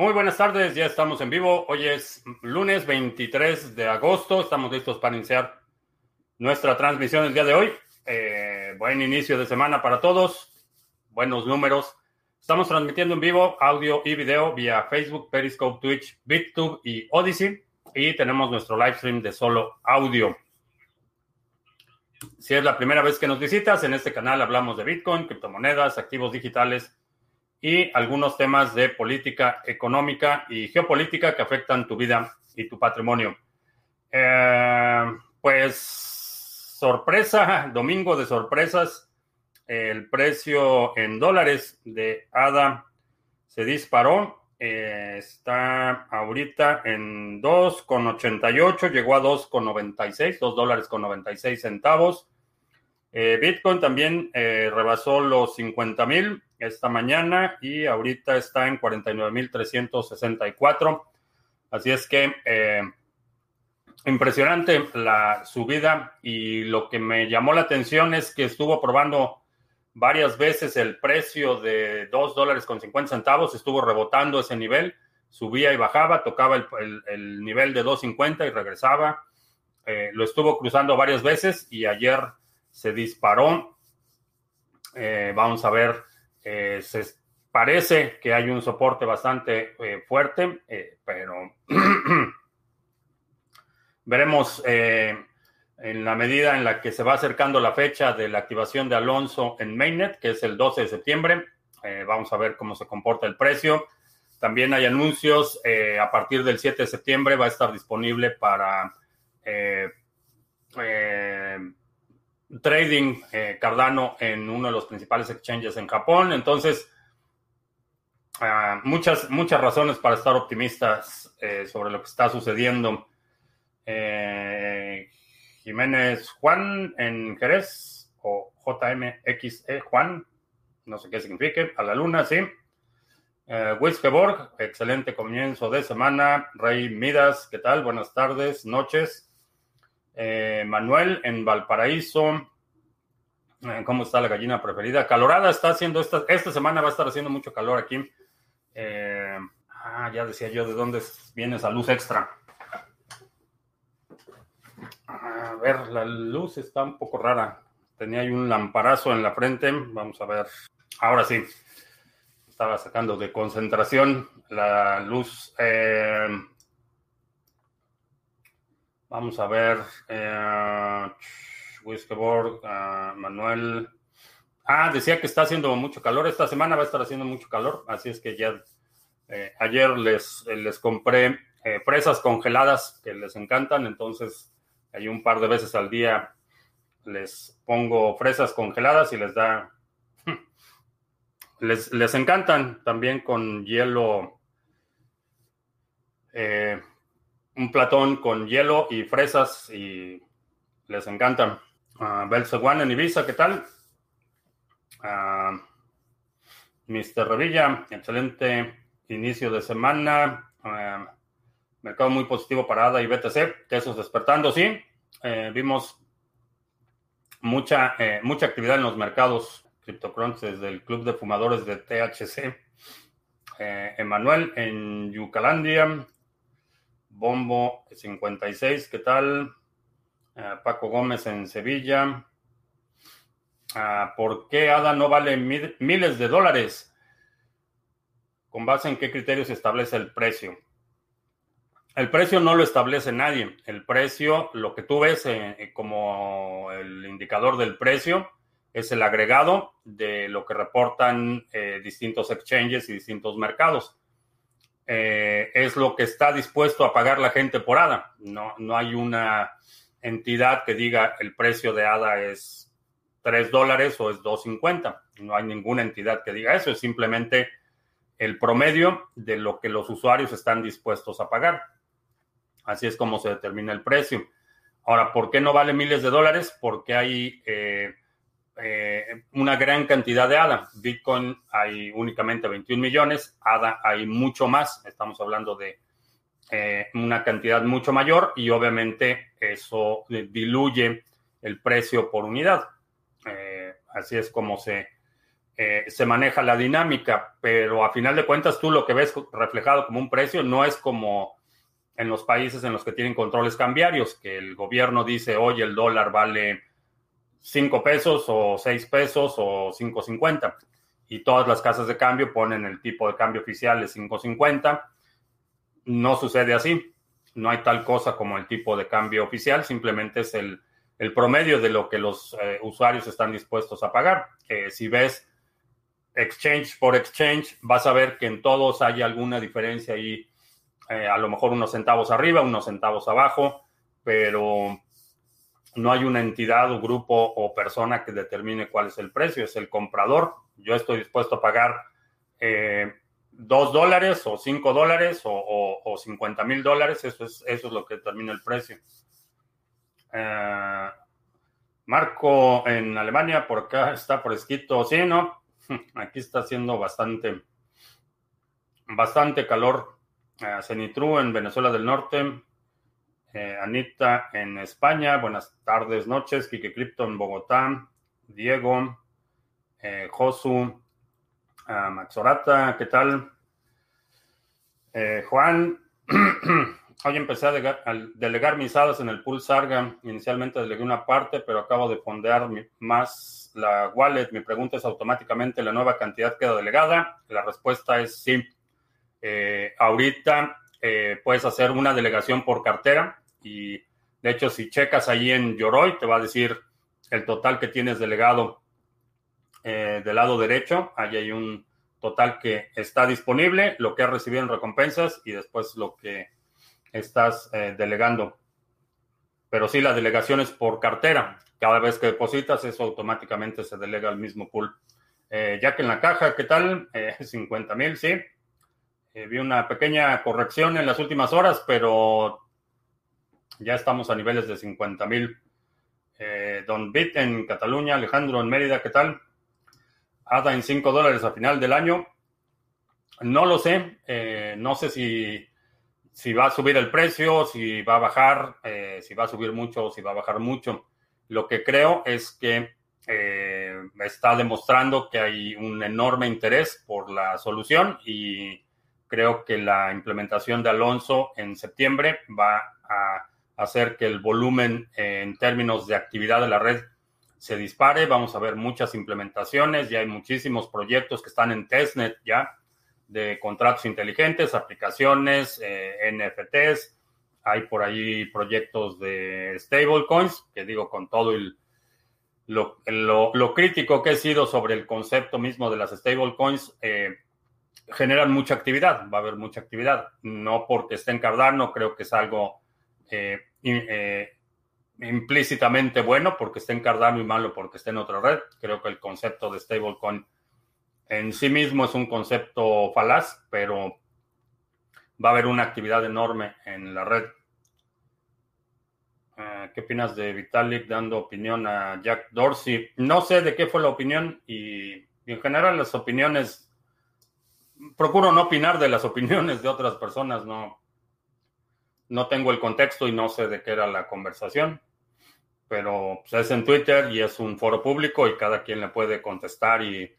Muy buenas tardes, ya estamos en vivo. Hoy es lunes 23 de agosto. Estamos listos para iniciar nuestra transmisión el día de hoy. Eh, buen inicio de semana para todos. Buenos números. Estamos transmitiendo en vivo audio y video vía Facebook, Periscope, Twitch, BitTube y Odyssey. Y tenemos nuestro live stream de solo audio. Si es la primera vez que nos visitas, en este canal hablamos de Bitcoin, criptomonedas, activos digitales y algunos temas de política económica y geopolítica que afectan tu vida y tu patrimonio. Eh, pues sorpresa, domingo de sorpresas, el precio en dólares de ADA se disparó. Eh, está ahorita en 2,88, llegó a 2,96, 2 dólares con 96 centavos. Eh, Bitcoin también rebasó los 50 mil esta mañana y ahorita está en 49.364. Así es que eh, impresionante la subida y lo que me llamó la atención es que estuvo probando varias veces el precio de 2 dólares con 50 centavos, estuvo rebotando ese nivel, subía y bajaba, tocaba el, nivel de 2.50 y regresaba. lo estuvo cruzando varias veces y ayer se disparó. Eh, vamos a ver, eh, se parece que hay un soporte bastante eh, fuerte, pero veremos en la medida en la que se va acercando la fecha de la activación de Alonso en Mainnet, que es el 12 de septiembre. vamos a ver cómo se comporta el precio. También hay anuncios. a partir del 7 de septiembre va a estar disponible para trading eh, Cardano en uno de los principales exchanges en Japón. Entonces, ah, muchas, muchas razones para estar optimistas eh, sobre lo que está sucediendo. Eh, Jiménez Juan en Jerez o JMXE Juan, no sé qué signifique, a la luna, sí. Eh, excelente comienzo de semana. Rey Midas, ¿qué tal? Buenas tardes, noches. Eh, Manuel en Valparaíso. Eh, ¿Cómo está la gallina preferida? Calorada está haciendo esta, esta semana va a estar haciendo mucho calor aquí. Eh, ah, ya decía yo de dónde viene esa luz extra. A ver, la luz está un poco rara. Tenía ahí un lamparazo en la frente. Vamos a ver. Ahora sí. Estaba sacando de concentración la luz. Vamos a ver. Eh, Whiskeyboard, uh, Manuel. Ah, decía que está haciendo mucho calor. Esta semana va a estar haciendo mucho calor. Así es que ya eh, ayer les, les compré eh, fresas congeladas que les encantan. Entonces, hay un par de veces al día les pongo fresas congeladas y les da. Les, les encantan también con hielo. Eh, un platón con hielo y fresas y les encantan. Uh, Belzeguan en Ibiza, ¿qué tal? Ah, Mr. Revilla, excelente inicio de semana. Uh, mercado muy positivo para ADA y BTC. Tesos despertando, sí. Eh, vimos mucha, eh, mucha actividad en los mercados CryptoCrunch desde el Club de Fumadores de THC. Eh, Emanuel en Yucalandia. Bombo 56, ¿qué tal? Eh, Paco Gómez en Sevilla. Ah, ¿Por qué ADA no vale miles de dólares? ¿Con base en qué criterios establece el precio? El precio no lo establece nadie. El precio, lo que tú ves eh, eh, como el indicador del precio, es el agregado de lo que reportan distintos exchanges y distintos mercados. Eh, es lo que está dispuesto a pagar la gente por ADA. No, no hay una entidad que diga el precio de ADA es 3 dólares o es 2.50. No hay ninguna entidad que diga eso. Es simplemente el promedio de lo que los usuarios están dispuestos a pagar. Así es como se determina el precio. Ahora, ¿por qué no vale miles de dólares? Porque hay eh, eh, una gran cantidad de ADA. Bitcoin hay únicamente 21 millones, ADA hay mucho más, estamos hablando de eh, una cantidad mucho mayor y obviamente eso diluye el precio por unidad. Eh, así es como se se maneja la dinámica, pero a final de cuentas tú lo que ves reflejado como un precio no es como en los países en los que tienen controles cambiarios, que el gobierno dice, oye, el dólar vale 5 pesos o 6 pesos o 5.50 y todas las casas de cambio ponen el tipo de cambio oficial de 5.50. No sucede así, no hay tal cosa como el tipo de cambio oficial, simplemente es el, promedio de lo que los eh, usuarios están dispuestos a pagar. si ves exchange por exchange, vas a ver que en todos hay alguna diferencia ahí, eh, a lo mejor unos centavos arriba, unos centavos abajo, pero no hay una entidad o grupo o persona que determine cuál es el precio, es el comprador. Yo estoy dispuesto a pagar eh, dos dólares o cinco dólares o, cincuenta mil dólares, eso es, eso es lo que determina el precio. Eh, Marco en Alemania, por acá está fresquito, sí, ¿no? Aquí está haciendo bastante, bastante calor. Uh, Cenitru en Venezuela del Norte. Eh, Anita en España. Buenas tardes, noches. Kike Crypto en Bogotá. Diego. Eh, Josu. Uh, Maxorata, ¿qué tal? Juan. Hoy empecé a delegar, mis hadas en el pool Sarga. Inicialmente delegué una parte, pero acabo de fondear más la wallet. Mi pregunta es automáticamente la nueva cantidad queda delegada. La respuesta es sí. Eh, ahorita eh, puedes hacer una delegación por cartera y de hecho si checas ahí en Yoroi te va a decir el total que tienes delegado eh, del lado derecho. Ahí hay un total que está disponible, lo que has recibido en recompensas y después lo que estás eh, delegando. Pero sí, la delegación es por cartera. Cada vez que depositas, eso automáticamente se delega al mismo pool. Eh, ya que en la caja, ¿qué tal? 50 eh, mil, sí. vi una pequeña corrección en las últimas horas, pero ya estamos a niveles de 50 mil. Don Bit en Cataluña, Alejandro en Mérida, ¿qué tal? Ada en 5 dólares a final del año. No lo sé. no sé si si va a subir el precio, si va a bajar, eh, si va a subir mucho o si va a bajar mucho. Lo que creo es que eh, está demostrando que hay un enorme interés por la solución y creo que la implementación de Alonso en septiembre va a hacer que el volumen en términos de actividad de la red se dispare. Vamos a ver muchas implementaciones, ya hay muchísimos proyectos que están en testnet ya de contratos inteligentes, aplicaciones, eh, NFTs. Hay por ahí proyectos de stablecoins, que digo con todo el, lo, lo, crítico que he sido sobre el concepto mismo de las stablecoins, eh, generan mucha actividad, va a haber mucha actividad. No porque esté en Cardano, creo que es algo eh, implícitamente bueno porque esté en Cardano y malo porque esté en otra red. Creo que el concepto de stablecoin en sí mismo es un concepto falaz, pero va a haber una actividad enorme en la red. Eh, ¿Qué opinas de Vitalik dando opinión a Jack Dorsey? No sé de qué fue la opinión y, en general las opiniones, procuro no opinar de las opiniones de otras personas, no, no tengo el contexto y no sé de qué era la conversación, pero pues, es en Twitter y es un foro público y cada quien le puede contestar y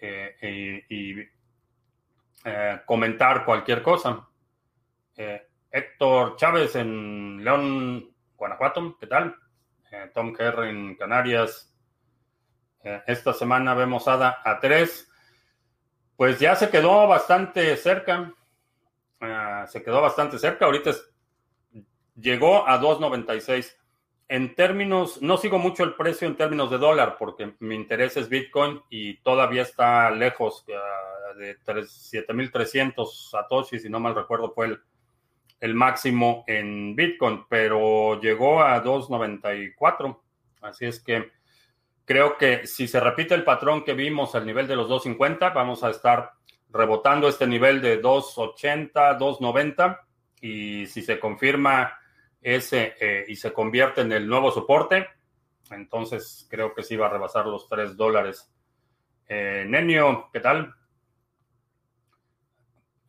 eh, eh, comentar cualquier cosa. Eh, Héctor Chávez en León, Guanajuato, ¿qué tal? Tom Kerr en Canarias. esta semana vemos ADA a 3. Pues ya se quedó bastante cerca. Se quedó bastante cerca. Ahorita llegó a 2.96. En términos, no sigo mucho el precio en términos de dólar porque mi interés es Bitcoin y todavía está lejos uh, de 7.300 satoshis, si no mal recuerdo, fue el, máximo en Bitcoin, pero llegó a 2.94. Así es que creo que si se repite el patrón que vimos al nivel de los 2.50, vamos a estar rebotando este nivel de 2.80, 2.90 y si se confirma ese eh, y se convierte en el nuevo soporte, entonces creo que sí va a rebasar los 3 dólares. Eh, Nenio, ¿qué tal?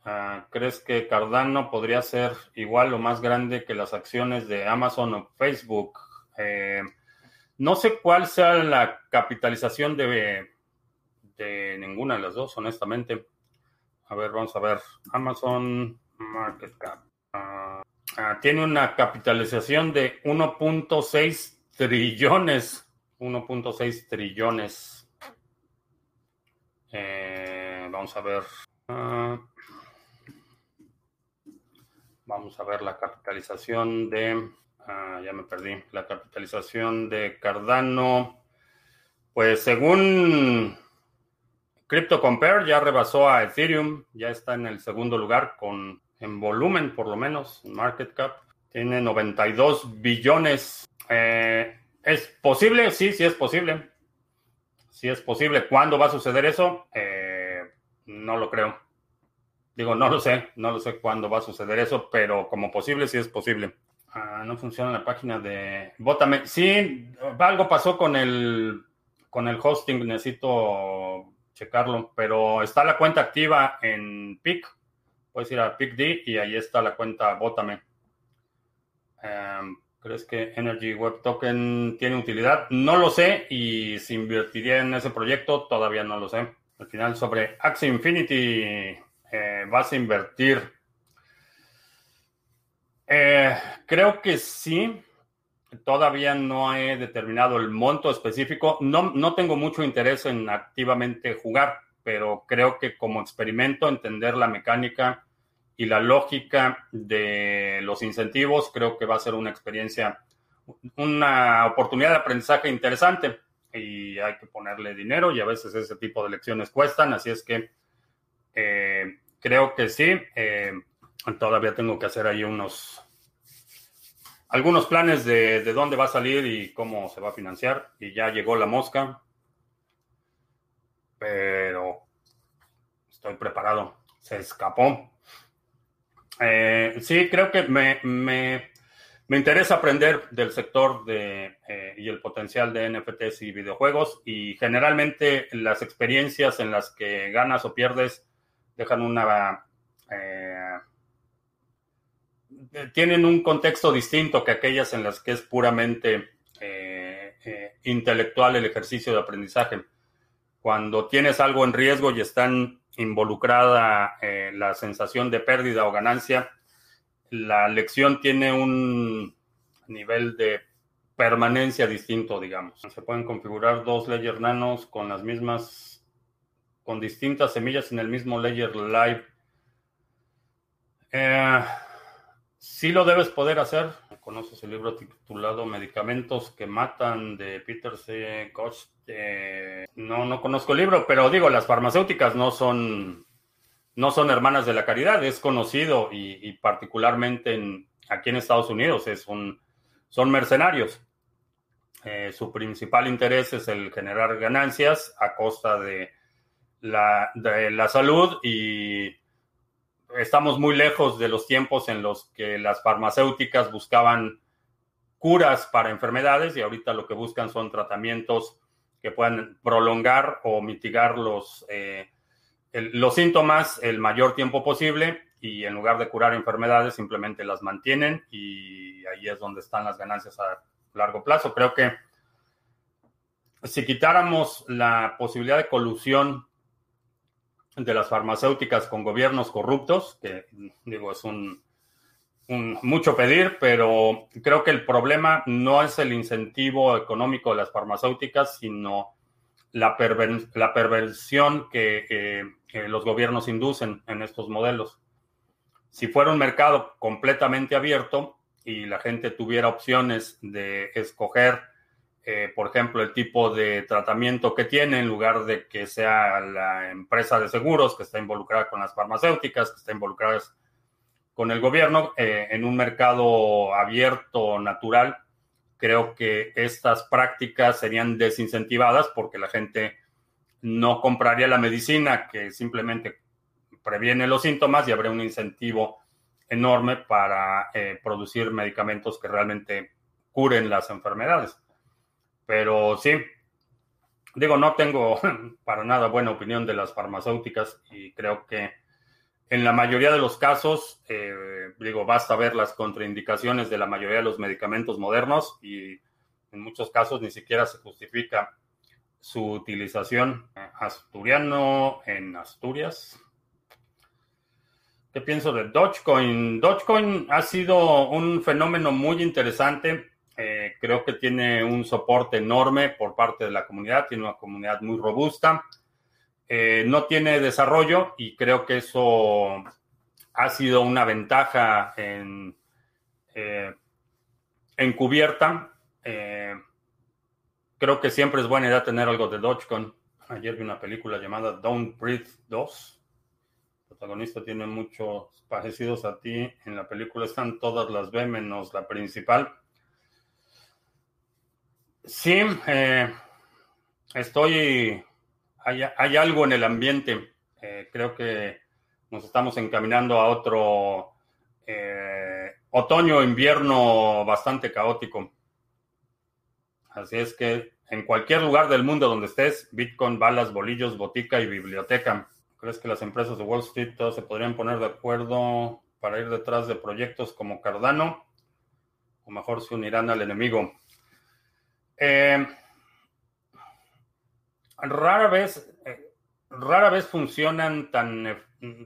Ah, ¿Crees que Cardano podría ser igual o más grande que las acciones de Amazon o Facebook? Eh, no sé cuál sea la capitalización de, de ninguna de las dos, honestamente. A ver, vamos a ver. Amazon Market Cap. Ah, ah, tiene una capitalización de 1.6 trillones. 1.6 trillones. Eh, vamos a ver. Ah, vamos a ver la capitalización de. ya me perdí. La capitalización de Cardano. Pues según Crypto Compare ya rebasó a Ethereum, ya está en el segundo lugar con en volumen por lo menos, market cap. Tiene 92 billones. Eh, ¿Es posible? Sí, sí es posible. Sí es posible. ¿Cuándo va a suceder eso? Eh, no lo creo. Digo, no lo sé. No lo sé cuándo va a suceder eso, pero como posible, sí es posible. Ah, no funciona la página de Bótame. Sí, algo pasó con el, con el hosting. Necesito checarlo, pero está la cuenta activa en PIC. Puedes ir a PICD y ahí está la cuenta Bótame. Em, ¿Crees que Energy Web Token tiene utilidad? No lo sé y si invertiría en ese proyecto todavía no lo sé. Al final sobre Axie Infinity eh, vas a invertir. Eh, creo que sí. Todavía no he determinado el monto específico. No, no tengo mucho interés en activamente jugar, pero creo que como experimento, entender la mecánica y la lógica de los incentivos, creo que va a ser una experiencia, una oportunidad de aprendizaje interesante. Y hay que ponerle dinero y a veces ese tipo de lecciones cuestan. Así es que eh, creo que sí. Eh, todavía tengo que hacer ahí unos algunos planes de, dónde va a salir y cómo se va a financiar. Y ya llegó la mosca. Pero estoy preparado. Se escapó. Eh, sí, creo que me, me, interesa aprender del sector de, eh, y el potencial de NFTs y videojuegos. Y generalmente las experiencias en las que ganas o pierdes dejan una... Eh, tienen un contexto distinto que aquellas en las que es puramente eh, eh, intelectual el ejercicio de aprendizaje. Cuando tienes algo en riesgo y están involucrada eh, la sensación de pérdida o ganancia, la lección tiene un nivel de permanencia distinto, digamos. Se pueden configurar dos layers nanos con las mismas, con distintas semillas en el mismo layer live. Sí lo debes poder hacer. ¿Conoces el libro titulado Medicamentos que matan de Peter C. Koch? no, no conozco el libro, pero digo, las farmacéuticas no son, no son hermanas de la caridad. Es conocido y, particularmente en, aquí en Estados Unidos es un, son mercenarios. Eh, su principal interés es el generar ganancias a costa de la, de la salud y estamos muy lejos de los tiempos en los que las farmacéuticas buscaban curas para enfermedades y ahorita lo que buscan son tratamientos que puedan prolongar o mitigar los, eh, los síntomas el mayor tiempo posible y en lugar de curar enfermedades simplemente las mantienen y ahí es donde están las ganancias a largo plazo. Creo que si quitáramos la posibilidad de colusión de las farmacéuticas con gobiernos corruptos, que digo, es un, mucho pedir, pero creo que el problema no es el incentivo económico de las farmacéuticas, sino la, la perversión que los gobiernos inducen en estos modelos. Si fuera un mercado completamente abierto y la gente tuviera opciones de escoger eh, por ejemplo, el tipo de tratamiento que tiene, en lugar de que sea la empresa de seguros que está involucrada con las farmacéuticas, que está involucrada con el gobierno, eh, en un mercado abierto, natural, creo que estas prácticas serían desincentivadas porque la gente no compraría la medicina que simplemente previene los síntomas y habría un incentivo enorme para eh, producir medicamentos que realmente curen las enfermedades. Pero sí, digo, no tengo para nada buena opinión de las farmacéuticas y creo que en la mayoría de los casos, eh, digo, basta ver las contraindicaciones de la mayoría de los medicamentos modernos y en muchos casos ni siquiera se justifica su utilización. Asturiano en Asturias. ¿Qué pienso de Dogecoin? Dogecoin ha sido un fenómeno muy interesante. Eh, creo que tiene un soporte enorme por parte de la comunidad, tiene una comunidad muy robusta. Eh, no tiene desarrollo y creo que eso ha sido una ventaja en, eh, encubierta. creo que siempre es buena idea tener algo de Dogecoin. Ayer vi una película llamada Don't Breathe 2. El protagonista tiene muchos parecidos a ti. En la película están todas las B menos la principal. Sí, eh, estoy. Hay, algo en el ambiente. Eh, creo que nos estamos encaminando a otro eh, otoño-invierno bastante caótico. Así es que en cualquier lugar del mundo donde estés, Bitcoin, balas, bolillos, botica y biblioteca. ¿Crees que las empresas de Wall Street se podrían poner de acuerdo para ir detrás de proyectos como Cardano? O mejor se unirán al enemigo. Eh, rara vez, eh, rara vez funcionan tan,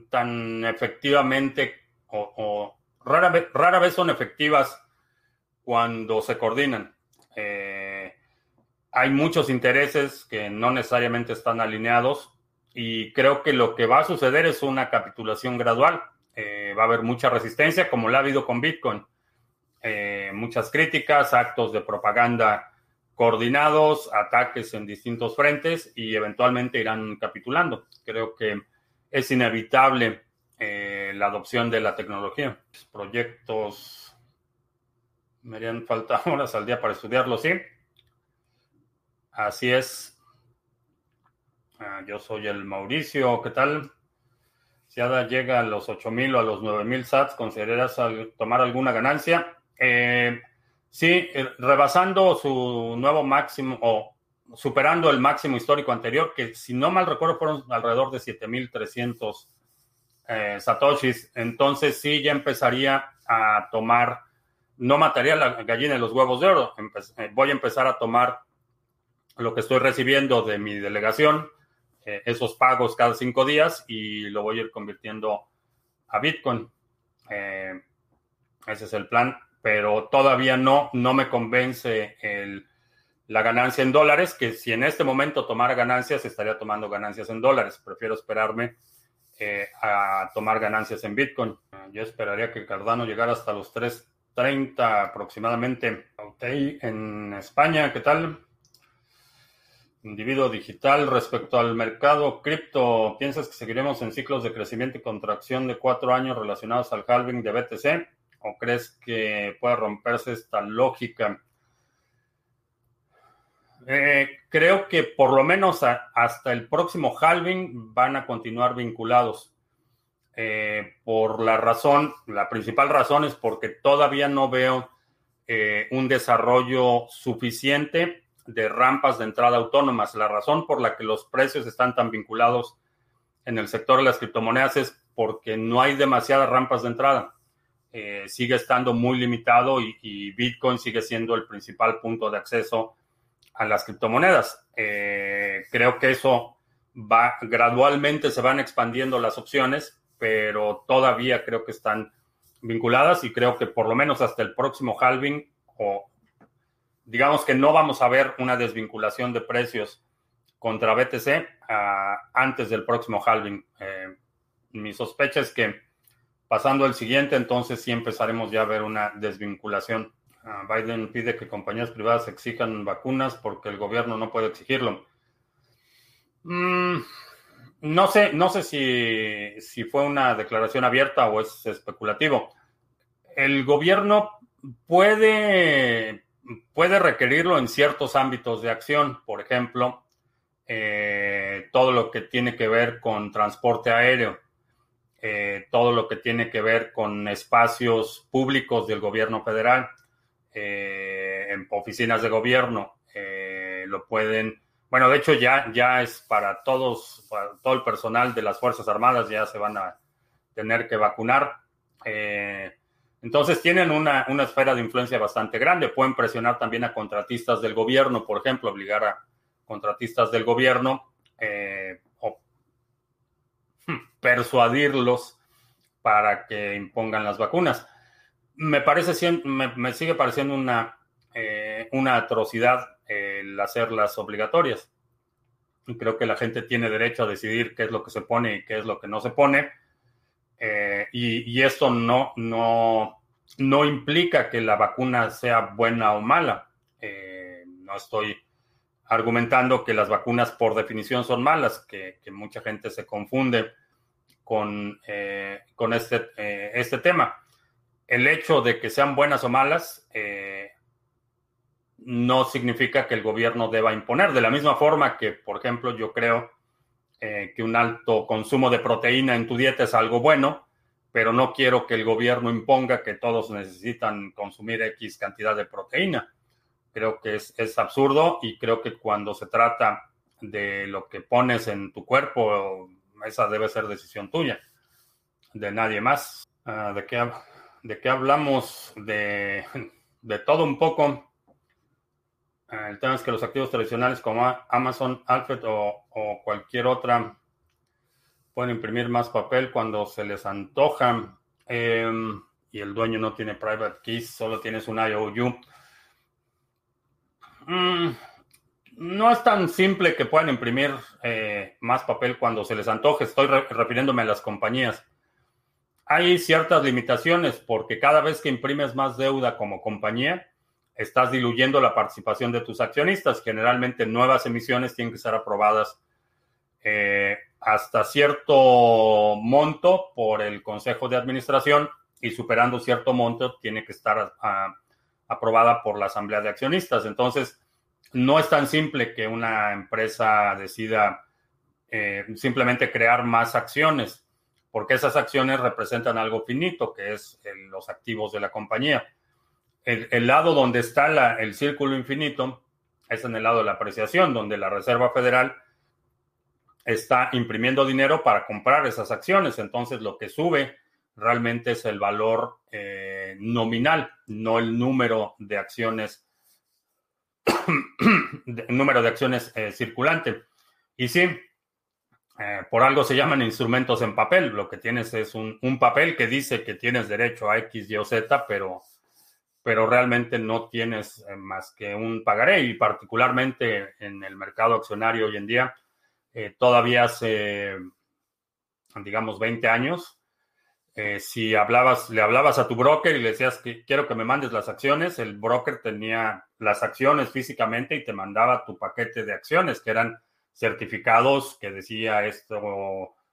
tan efectivamente o, rara, vez, rara vez son efectivas cuando se coordinan. Eh, hay muchos intereses que no necesariamente están alineados y creo que lo que va a suceder es una capitulación gradual. va a haber mucha resistencia, como la ha habido con Bitcoin. muchas críticas, actos de propaganda coordinados, ataques en distintos frentes y eventualmente irán capitulando. Creo que es inevitable eh, la adopción de la tecnología. Proyectos me harían falta horas al día para estudiarlo, sí. Así es. Ah, yo soy el Mauricio, ¿qué tal? Si ADA llega a los 8.000 o a los 9.000 sats, ¿consideras tomar alguna ganancia? Eh, Sí, eh, rebasando su nuevo máximo o superando el máximo histórico anterior, que si no mal recuerdo fueron alrededor de 7.300 eh, satoshis. Entonces sí, ya empezaría a tomar, no mataría la gallina de los huevos de oro, eh, voy a empezar a tomar lo que estoy recibiendo de mi delegación, esos pagos cada cinco días y lo voy a ir convirtiendo a Bitcoin. ese es el plan pero todavía no, no me convence la ganancia en dólares, que si en este momento tomara ganancias, estaría tomando ganancias en dólares. Prefiero esperarme eh, a tomar ganancias en Bitcoin. Yo esperaría que Cardano llegara hasta los 3.30 aproximadamente. en España, ¿qué tal? Individuo digital respecto al mercado cripto, ¿piensas que seguiremos en ciclos de crecimiento y contracción de cuatro años relacionados al halving de BTC? ¿O crees que puede romperse esta lógica? Eh, creo que por lo menos hasta el próximo halving van a continuar vinculados. Eh, por la razón, la principal razón es porque todavía no veo eh, un desarrollo suficiente de rampas de entrada autónomas. La razón por la que los precios están tan vinculados en el sector de las criptomonedas es porque no hay demasiadas rampas de entrada. Eh, sigue estando muy limitado y, Bitcoin sigue siendo el principal punto de acceso a las criptomonedas. Eh, creo que eso va gradualmente se van expandiendo las opciones, pero todavía creo que están vinculadas y creo que por lo menos hasta el próximo halving o digamos que no vamos a ver una desvinculación de precios contra BTC ah, antes del próximo halving. Eh, mi sospecha es que Pasando al siguiente, entonces sí empezaremos ya a ver una desvinculación. Ah, Biden pide que compañías privadas exijan vacunas porque el gobierno no puede exigirlo. Mm, no sé, no sé si, si fue una declaración abierta o es especulativo. El gobierno puede, puede requerirlo en ciertos ámbitos de acción, por ejemplo, eh, todo lo que tiene que ver con transporte aéreo eh, todo lo que tiene que ver con espacios públicos del gobierno federal, eh, en oficinas de gobierno, eh, lo pueden, bueno, de hecho ya, ya es para todos, para todo el personal de las Fuerzas Armadas, ya se van a tener que vacunar. entonces tienen una, una esfera de influencia bastante grande. Pueden presionar también a contratistas del gobierno, por ejemplo, obligar a contratistas del gobierno persuadirlos para que impongan las vacunas. Me parece, me, sigue pareciendo una, una atrocidad el hacerlas obligatorias. Creo que la gente tiene derecho a decidir qué es lo que se pone y qué es lo que no se pone. Eh, y, esto no, no, no implica que la vacuna sea buena o mala. Eh, no estoy argumentando que las vacunas por definición son malas, que, mucha gente se confunde con, eh, con este, este tema. El hecho de que sean buenas o malas no significa que el gobierno deba imponer. De la misma forma que, por ejemplo, yo creo eh, que un alto consumo de proteína en tu dieta es algo bueno, pero no quiero que el gobierno imponga que todos necesitan consumir X cantidad de proteína. Creo que es, absurdo y creo que cuando se trata de lo que pones en tu cuerpo, esa debe ser decisión tuya, de nadie más. Ah, ¿de, qué, ¿De qué hablamos? De, de todo un poco. Ah, el tema es que los activos tradicionales como Amazon, Alfred o, cualquier otra pueden imprimir más papel cuando se les antoja em, y el dueño no tiene private keys, solo tienes un IOU. Mm, no es tan simple que puedan imprimir eh, más papel cuando se les antoje. Estoy refiriéndome a las compañías. Hay ciertas limitaciones porque cada vez que imprimes más deuda como compañía, estás diluyendo la participación de tus accionistas. Generalmente nuevas emisiones tienen que ser aprobadas eh, hasta cierto monto por el Consejo de Administración y superando cierto monto tiene que estar aprobada por la Asamblea de Accionistas. Entonces, no es tan simple que una empresa decida eh, simplemente crear más acciones, porque esas acciones representan algo finito, que es los activos de la compañía el, lado donde está el círculo infinito es en el lado de la apreciación, donde la Reserva Federal está imprimiendo dinero para comprar esas acciones. Entonces, lo que sube realmente es el valor eh, nominal, no el número de acciones, número de acciones eh, circulante. Y sí, eh, por algo se llaman instrumentos en papel. Lo que tienes es un, un, papel que dice que tienes derecho a X, Y o Z, pero pero realmente no tienes eh, más que un pagaré y particularmente en el mercado accionario hoy en día, todavía hace, digamos, 20 años, eh, si hablabas, le hablabas a tu broker y le decías que quiero que me mandes las acciones, el broker tenía las acciones físicamente y te mandaba tu paquete de acciones, que eran certificados que decía esto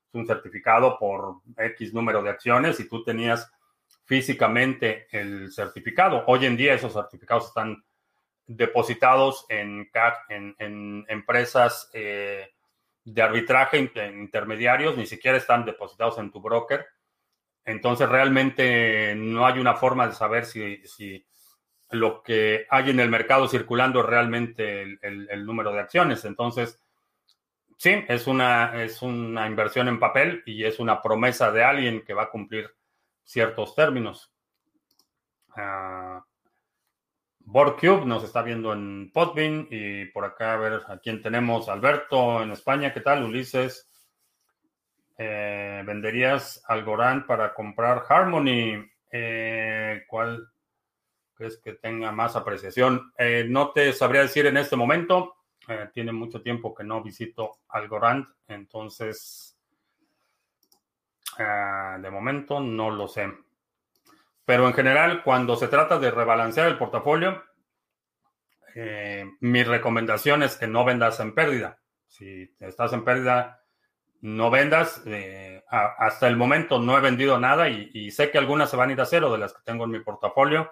es un certificado por X número de acciones y tú tenías físicamente el certificado. Hoy en día esos certificados están depositados en, en, empresas eh, de arbitraje intermediarios, ni siquiera están depositados en tu broker. Entonces realmente no hay una forma de saber si, lo que hay en el mercado circulando es realmente el, número de acciones. Entonces, sí, es una, es una inversión en papel y es una promesa de alguien que va a cumplir ciertos términos. Uh, Borcube nos está viendo en Podbean y por acá a ver a quién tenemos. Alberto en España, ¿qué tal? Ulises. Eh, ¿Venderías Algorand para comprar Harmony? Eh, ¿Cuál crees que tenga más apreciación? Eh, no te sabría decir en este momento. tiene mucho tiempo que no visito Algorand, entonces Ah, de momento no lo sé. Pero en general, cuando se trata de rebalancear el portafolio, eh, mi recomendación es que no vendas en pérdida. Si estás en pérdida, no vendas. Eh, hasta el momento no he vendido nada y, sé que algunas se van a ir a cero de las que tengo en mi portafolio.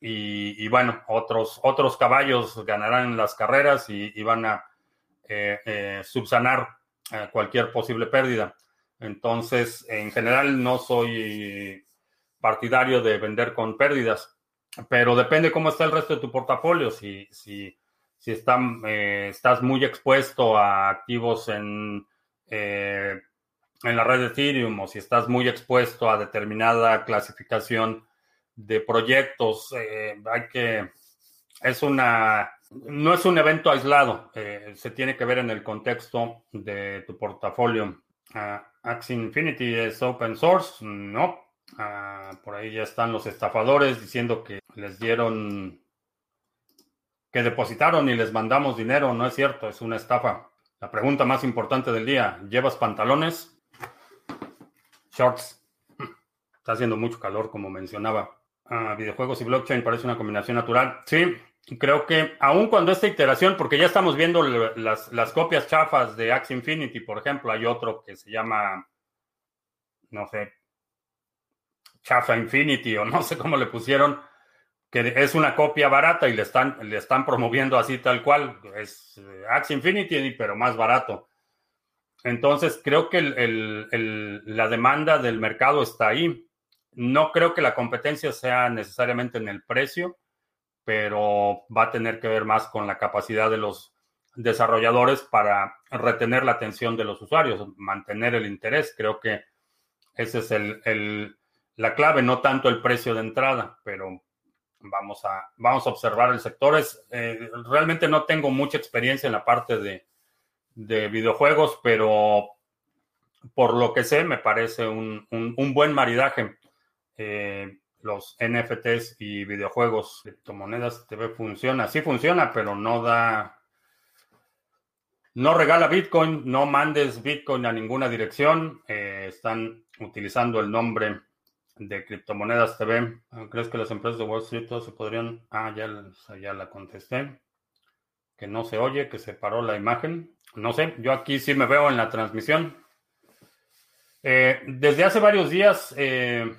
Y, bueno, otros, otros caballos ganarán las carreras y, van a eh, subsanar cualquier posible pérdida. Entonces, en general no soy partidario de vender con pérdidas, pero depende cómo está el resto de tu portafolio. Si, si, si eh, estás muy expuesto a activos en, eh, en la red de Ethereum o si estás muy expuesto a determinada clasificación de proyectos, eh, hay que, es una, no es un evento aislado, eh, se tiene que ver en el contexto de tu portafolio. Uh, Infinity es open source, no. Ah, por ahí ya están los estafadores diciendo que les dieron, que depositaron y les mandamos dinero. No es cierto, es una estafa. La pregunta más importante del día, ¿llevas pantalones? Shorts. Está haciendo mucho calor, como mencionaba. Ah, videojuegos y blockchain parece una combinación natural. Sí, creo que aun cuando esta iteración, porque ya estamos viendo las, las copias chafas de Axie Infinity, por ejemplo, hay otro que se llama, no sé, Chafa Infinity o no sé cómo le pusieron, que es una copia barata y le están, le están promoviendo así tal cual. Es eh, Axie Infinity, pero más barato. Entonces, creo que la demanda del mercado está ahí. No creo que la competencia sea necesariamente en el precio, pero va a tener que ver más con la capacidad de los desarrolladores para retener la atención de los usuarios, mantener el interés. Creo que ese es la clave, no tanto el precio de entrada, pero vamos a, vamos a observar el sector. Es, eh, realmente no tengo mucha experiencia en la parte de, videojuegos, pero por lo que sé, me parece un, buen maridaje. Eh, los NFTs y videojuegos, criptomonedas TV funciona, sí funciona, pero no da, no regala Bitcoin, no mandes Bitcoin a ninguna dirección. Eh, están utilizando el nombre de criptomonedas TV. ¿Crees que las empresas de Wall Street se podrían... Ah, ya, ya la contesté. Que no se oye, que se paró la imagen. No sé, yo aquí sí me veo en la transmisión. Eh, desde hace varios días eh,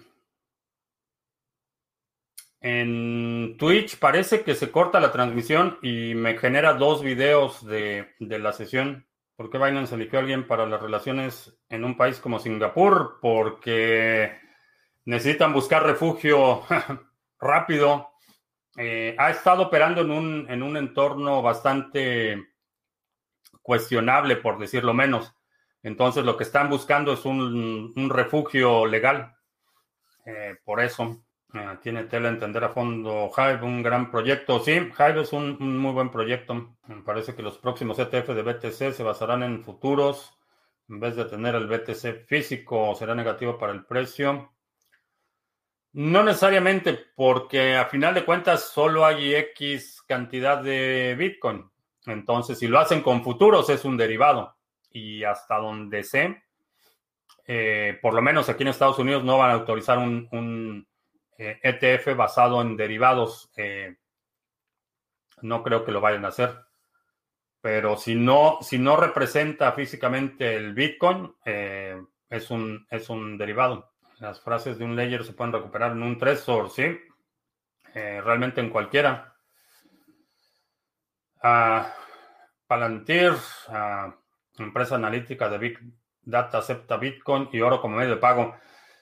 en Twitch parece que se corta la transmisión y me genera dos videos de, de la sesión. ¿Por qué Binance eligió a alguien para las relaciones en un país como Singapur? Porque necesitan buscar refugio rápido. Eh, ha estado operando en un, en un entorno bastante cuestionable, por decirlo menos. Entonces, lo que están buscando es un, refugio legal. Eh, por eso, eh, tiene tela entender a fondo Hive, un gran proyecto. Sí, Hive es un, un, muy buen proyecto. Me parece que los próximos ETF de BTC se basarán en futuros. En vez de tener el BTC físico, será negativo para el precio. No necesariamente, porque a final de cuentas solo hay X cantidad de Bitcoin. Entonces, si lo hacen con futuros, es un derivado. Y hasta donde sé, eh, por lo menos aquí en Estados Unidos no van a autorizar un, ETF eh, e basado en derivados. Eh, no creo que lo vayan a hacer. Pero si no, si no representa físicamente el Bitcoin, es, un, es un derivado. Las frases de un layer se pueden recuperar en un Trezor, ¿sí? Eh, realmente en cualquiera. Ah, Palantir, ah, empresa analítica de Big Data, acepta Bitcoin y oro como medio de pago.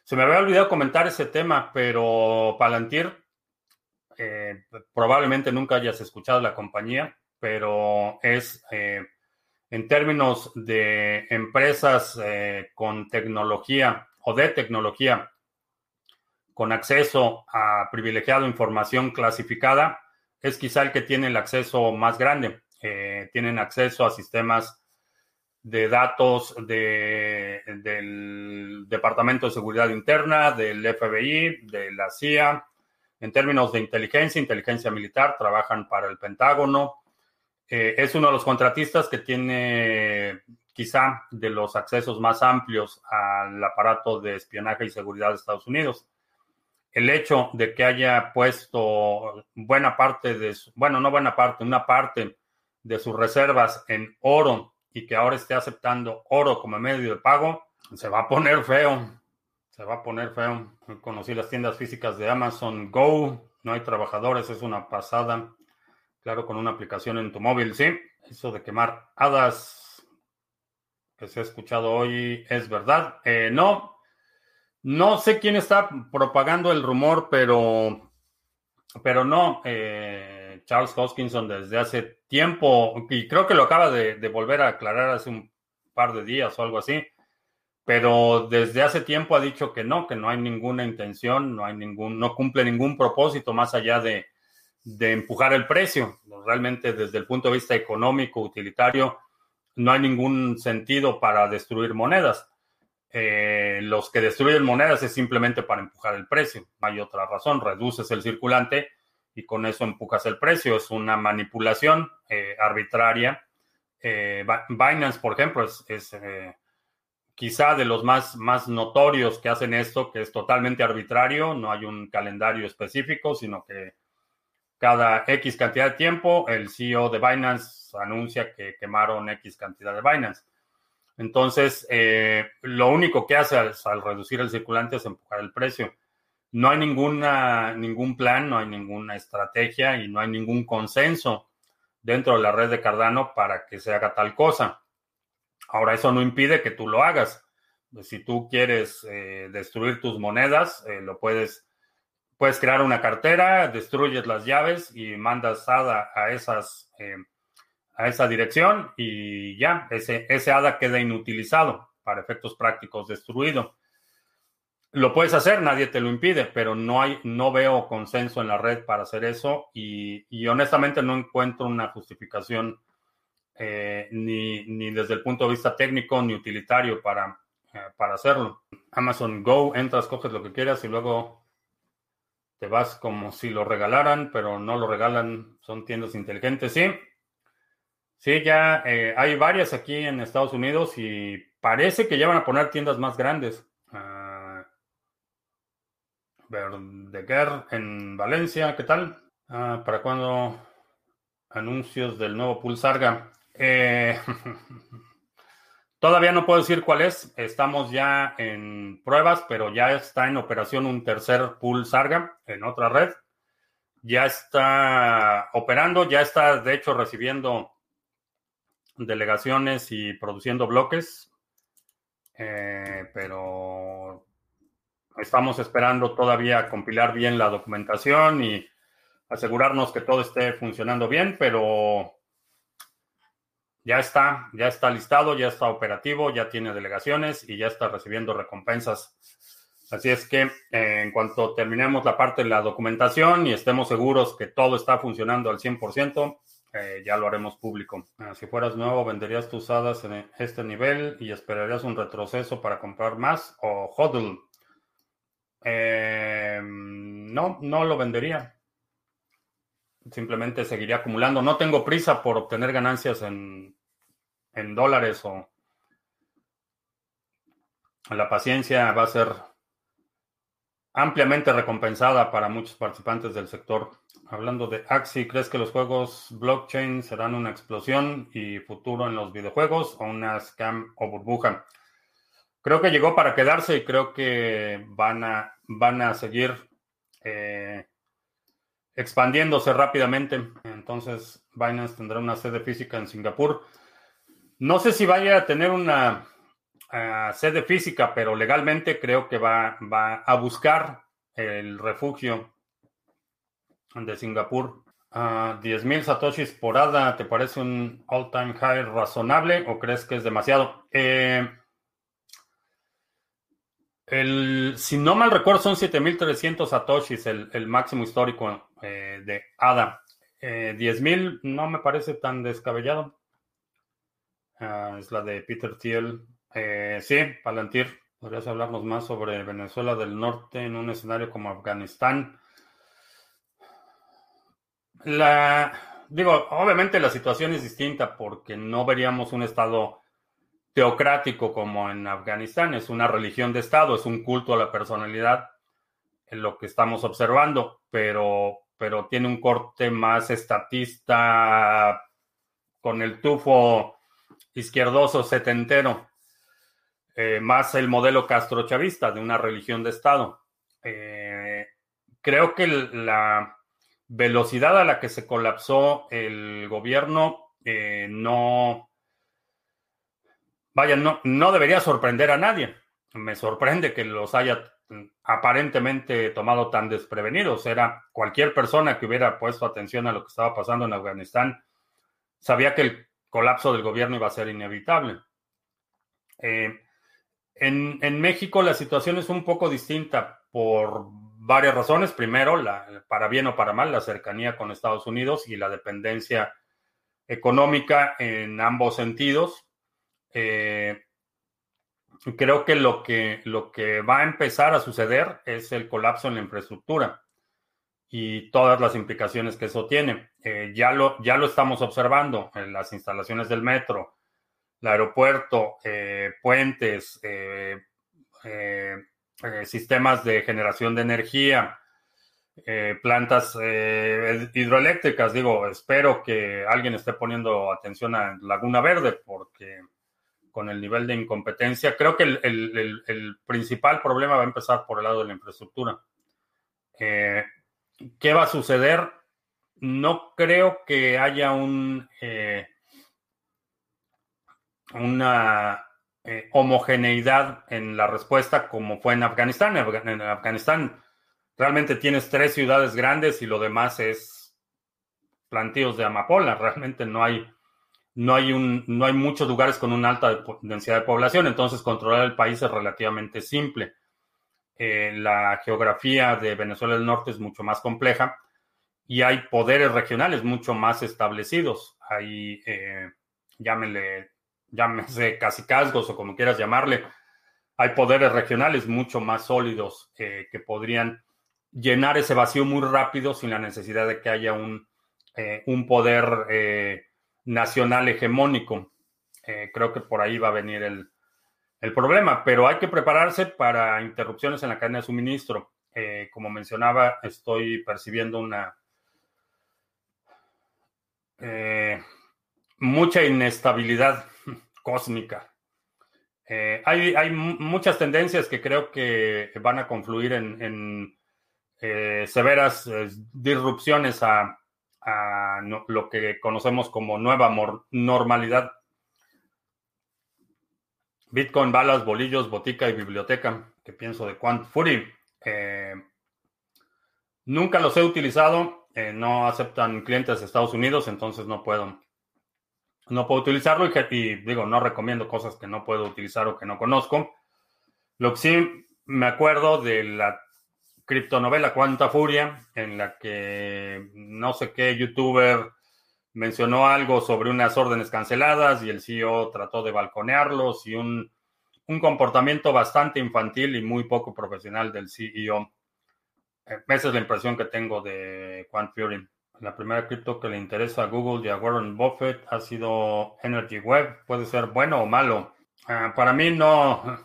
Se me había olvidado comentar ese tema, pero Palantir, eh, probablemente nunca hayas escuchado la compañía, pero es eh, en términos de empresas con tecnología o de tecnología con acceso a privilegiado información clasificada es quizá el que tiene el acceso más grande. Eh, tienen acceso a sistemas de datos del Departamento de Seguridad Interna, del FBI, de la CIA. En términos de inteligencia, inteligencia militar, trabajan para el Pentágono. Eh, es uno de los contratistas que tiene quizá de los accesos más amplios al aparato de espionaje y seguridad de Estados Unidos. El hecho de que haya puesto buena parte de, bueno, no buena parte, una parte de sus reservas en oro y que ahora esté aceptando oro como medio de pago, se va a poner feo. Se va a poner feo. Conocí las tiendas físicas de Amazon Go, no hay trabajadores, es una pasada. Claro, con una aplicación en tu móvil, sí. Eso de quemar hadas que se ha escuchado hoy es verdad. Eh, no, no sé quién está propagando el rumor, pero, pero no. Eh, Charles Hoskinson desde hace tiempo, y creo que lo acaba de, volver a aclarar hace un par de días o algo así, pero desde hace tiempo ha dicho que no, que no hay ninguna intención, no hay ningún, no cumple ningún propósito más allá de, de empujar el precio. Realmente desde el punto de vista económico, utilitario, no hay ningún sentido para destruir monedas. Eh, los que destruyen monedas es simplemente para empujar el precio. No hay otra razón. Reduces el circulante y con eso empujas el precio. Es una manipulación eh, arbitraria. Eh, Binance, por ejemplo, es, es quizá de los más, más notorios que hacen esto, que es totalmente arbitrario. No hay un calendario específico, sino que cada X cantidad de tiempo el CEO de Binance anuncia que quemaron X cantidad de Binance. Entonces, eh, lo único que hace al, reducir el circulante es empujar el precio. No hay ninguna, ningún plan, no hay ninguna estrategia y no hay ningún consenso dentro de la red de Cardano para que se haga tal cosa. Ahora, eso no impide que tú lo hagas. Si tú quieres eh, destruir tus monedas, eh, lo puedes, puedes crear una cartera, destruyes las llaves y mandas ADA a esas a esa dirección y ya, ese, ese ADA queda inutilizado para efectos prácticos destruido. Lo puedes hacer, nadie te lo impide, pero no, hay, no veo consenso en la red para hacer eso y, honestamente no encuentro una justificación eh, ni, ni, desde el punto de vista técnico ni utilitario para, eh, para hacerlo. Amazon Go, entras, coges lo que quieras y luego vas como si lo regalaran, pero no lo regalan, son tiendas inteligentes, sí. Sí, ya eh, hay varias aquí en Estados Unidos y parece que ya van a poner tiendas más grandes. Uh, Verdeguer en Valencia, ¿qué tal? Ah, ¿Para cuándo anuncios del nuevo Pool Sarga? Eh, todavía no puedo decir cuál es. Estamos ya en pruebas, pero ya está en operación un tercer Pool Sarga en otra red. Ya está operando, ya está de hecho recibiendo delegaciones y produciendo bloques, eh, pero estamos esperando todavía compilar bien la documentación y asegurarnos que todo esté funcionando bien, pero ya está, ya está listado, ya está operativo, ya tiene delegaciones y ya está recibiendo recompensas. Así es que eh, en cuanto terminemos la parte de la documentación y estemos seguros que todo está funcionando al 100%, eh, ya lo haremos público. Ah, si fueras nuevo, venderías tus hadas en este nivel y esperarías un retroceso para comprar más o hodl. Eh, no, no lo vendería. Simplemente seguiría acumulando. No tengo prisa por obtener ganancias en, en dólares o la paciencia va a ser ampliamente recompensada para muchos participantes del sector. Hablando de Axi, ¿crees que los juegos blockchain serán una explosión y futuro en los videojuegos o una scam o burbuja? Creo que llegó para quedarse y creo que van a, van a seguir eh, expandiéndose rápidamente. Entonces, Binance tendrá una sede física en Singapur. No sé si vaya a tener una sede física, pero legalmente creo que va, a buscar el refugio de Singapur. Uh, 10.000 satoshis por ADA, ¿te parece un all-time high razonable o crees que es demasiado? Eh, el, si no mal recuerdo, son 7.300 satoshis el máximo histórico eh, de ADA. Eh, 10.000 no me parece tan descabellado. Uh, es la de Peter Thiel. Eh, sí, Palantir, podrías hablarnos más sobre Venezuela del Norte en un escenario como Afganistán. La, digo, obviamente la situación es distinta porque no veríamos un Estado teocrático como en Afganistán, es una religión de Estado, es un culto a la personalidad en lo que estamos observando, pero, pero tiene un corte más estatista con el tufo izquierdoso setentero. Eh, más el modelo castrochavista de una religión de Estado. Eh, creo que la velocidad a la que se colapsó el gobierno eh, no, vaya, no, no debería sorprender a nadie. Me sorprende que los haya aparentemente tomado tan desprevenidos. Era cualquier persona que hubiera puesto atención a lo que estaba pasando en Afganistán, sabía que el colapso del gobierno iba a ser inevitable. En, México la situación es un poco distinta por varias razones. Primero, la, para bien o para mal, la cercanía con Estados Unidos y la dependencia económica en ambos sentidos. Eh, creo que lo, que lo que va a empezar a suceder es el colapso en la infraestructura y todas las implicaciones que eso tiene. Eh, ya, lo, ya lo estamos observando en las instalaciones del metro, el aeropuerto, eh, puentes, sistemas de generación de energía, eh, plantas eh, hidroeléctricas. Digo, espero que alguien esté poniendo atención a Laguna Verde porque con el nivel de incompetencia, creo que el, principal problema va a empezar por el lado de la infraestructura. Eh, ¿Qué va a suceder? No creo que haya un una homogeneidad en la respuesta como fue en Afganistán. En Afganistán realmente tienes tres ciudades grandes y lo demás es plantíos de amapola. Realmente no hay, no hay, un, no hay muchos lugares con una alta densidad de población, entonces controlar el país es relativamente simple. Eh, la geografía de Venezuela del Norte es mucho más compleja y hay poderes regionales mucho más establecidos. Hay, eh, llámese casicazgos o como quieras llamarle, hay poderes regionales mucho más sólidos eh, que podrían llenar ese vacío muy rápido sin la necesidad de que haya un, eh, un poder eh, nacional hegemónico. Eh, creo que por ahí va a venir el, el, problema, pero hay que prepararse para interrupciones en la cadena de suministro. como mencionaba, estoy percibiendo una mucha inestabilidad cósmica. hay, hay, muchas tendencias que creo que van a confluir en eh, severas eh, disrupciones a, lo que conocemos como nueva normalidad. Bitcoin, balas, bolillos, botica y biblioteca. que pienso de Quant Fury? Eh, nunca los he utilizado. no aceptan clientes de Estados Unidos, entonces no puedo. No puedo utilizarlo y digo, no recomiendo cosas que no puedo utilizar o que no conozco. Lo que sí me acuerdo de la criptonovela Cuánta Furia, en la que no sé qué youtuber mencionó algo sobre unas órdenes canceladas y el CEO trató de balconearlos y un, comportamiento bastante infantil y muy poco profesional del CEO. Eh, esa es la impresión que tengo de Quant Fury. La primera cripto que le interesa a Google y a Warren Buffett ha sido Energy Web. Puede ser bueno o malo. Ah, para mí no,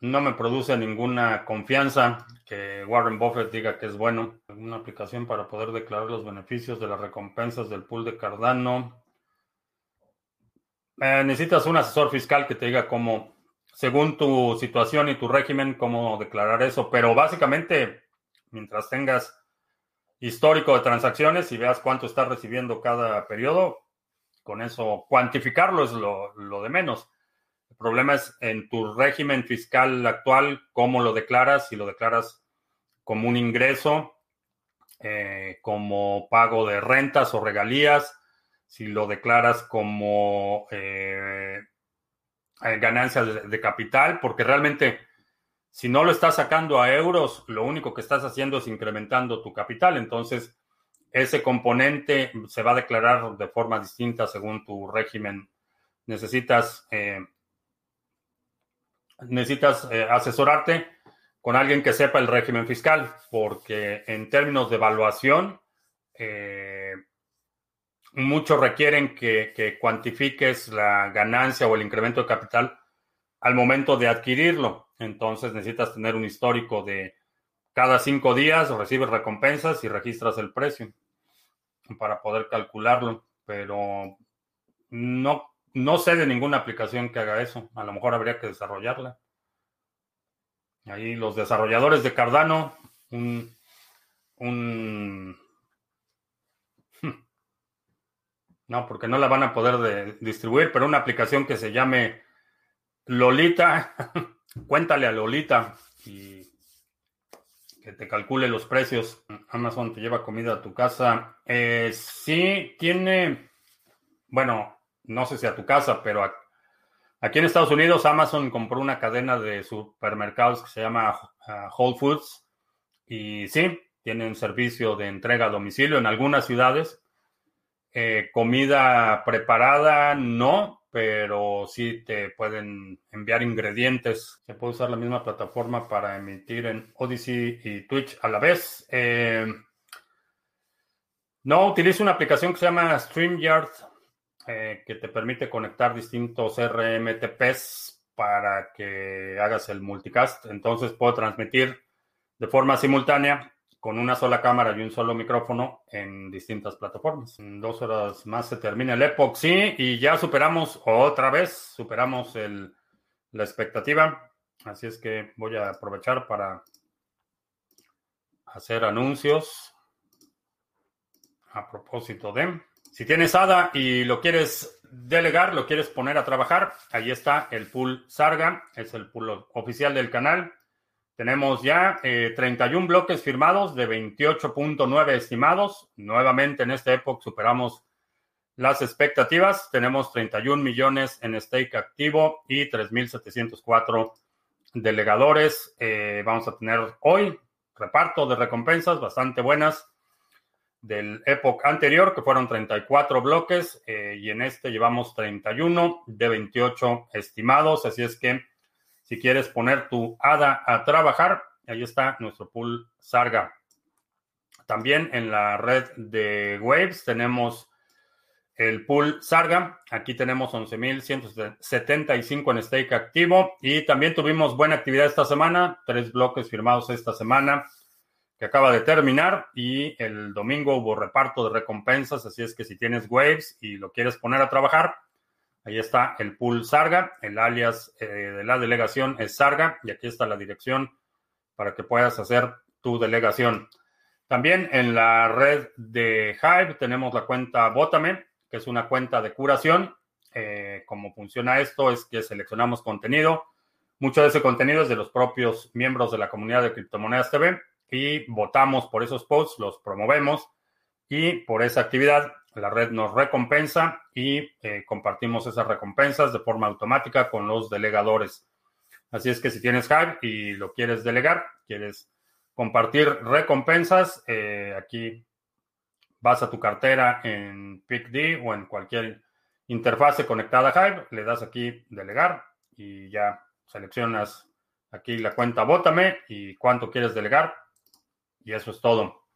no me produce ninguna confianza que Warren Buffett diga que es bueno. Una aplicación para poder declarar los beneficios de las recompensas del pool de Cardano. Eh, necesitas un asesor fiscal que te diga cómo, según tu situación y tu régimen, cómo declarar eso. Pero básicamente, mientras tengas histórico de transacciones y veas cuánto estás recibiendo cada periodo, con eso cuantificarlo es lo de menos problema es en tu régimen fiscal actual, cómo lo declaras, si lo declaras como un ingreso, eh, como pago de rentas o regalías, si lo declaras como eh, eh, ganancia de, capital, porque realmente si no lo estás sacando a euros, lo único que estás haciendo es incrementando tu capital. Entonces, ese componente se va a declarar de forma distinta según tu régimen. Necesitas necesitas eh, asesorarte con alguien que sepa el régimen fiscal, porque en términos de evaluación, eh, muchos requieren que, cuantifiques la ganancia o el incremento de capital al momento de adquirirlo. Entonces necesitas tener un histórico de cada cinco días recibes recompensas y registras el precio para poder calcularlo, pero no no sé de ninguna aplicación que haga eso. A lo mejor habría que desarrollarla. Ahí los desarrolladores de Cardano, un, No, porque no la van a poder distribuir, pero una aplicación que se llame Lolita, cuéntale a Lolita y que te calcule los precios. Amazon te lleva comida a tu casa. Eh, sí, tiene, bueno, no sé si a tu casa, pero aquí en Estados Unidos Amazon compró una cadena de supermercados que se llama uh, Whole Foods Y sí, tienen servicio de entrega a domicilio en algunas ciudades. Eh, comida preparada, no, pero sí te pueden enviar ingredientes. Se puede usar la misma plataforma para emitir en Odyssey y Twitch a la vez. Eh, no, utilizo una aplicación que se llama StreamYard, eh, que te permite conectar distintos RMTPs para que hagas el multicast. Entonces puedo transmitir de forma simultánea con una sola cámara y un solo micrófono en distintas plataformas. En dos horas más se termina el sí, y ya superamos otra vez, superamos el, la expectativa. Así es que voy a aprovechar para hacer anuncios a propósito de... Si tienes ADA y lo quieres delegar, lo quieres poner a trabajar, ahí está el pool Sarga, es el pool oficial del canal. Tenemos ya 31 eh, bloques firmados de 28.9 estimados. Nuevamente en esta época superamos las expectativas. Tenemos 31 millones en stake activo y 3.704 delegadores. Eh, vamos a tener hoy reparto de recompensas bastante buenas del Epoch anterior, que fueron 34 bloques, eh, y en este llevamos 31 de 28 estimados. Así es que si quieres poner tu ADA a trabajar, ahí está nuestro pool Sarga. También en la red de Waves tenemos el pool Sarga. Aquí tenemos 11.175 en stake activo y también tuvimos buena actividad esta semana, tres bloques firmados esta semana que acaba de terminar y el domingo hubo reparto de recompensas, así es que si tienes Waves y lo quieres poner a trabajar, Ahí está el pool Sarga, el alias eh, de la delegación es Sarga y aquí está la dirección para que puedas hacer tu delegación. También en la red de Hive tenemos la cuenta Botame, que es una cuenta de curación. Eh, cómo funciona esto es que seleccionamos contenido. Mucho de ese contenido es de los propios miembros de la comunidad de Criptomonedas TV y votamos por esos posts, los promovemos y por esa actividad la red nos recompensa y eh, compartimos esas recompensas de forma automática con los delegadores. Así es que si tienes Hive y lo quieres delegar, quieres compartir recompensas, eh, aquí vas a tu cartera en PICD o en cualquier interfase conectada a Hive, le das aquí delegar y ya seleccionas aquí la cuenta Bótame y cuánto quieres delegar y eso es todo.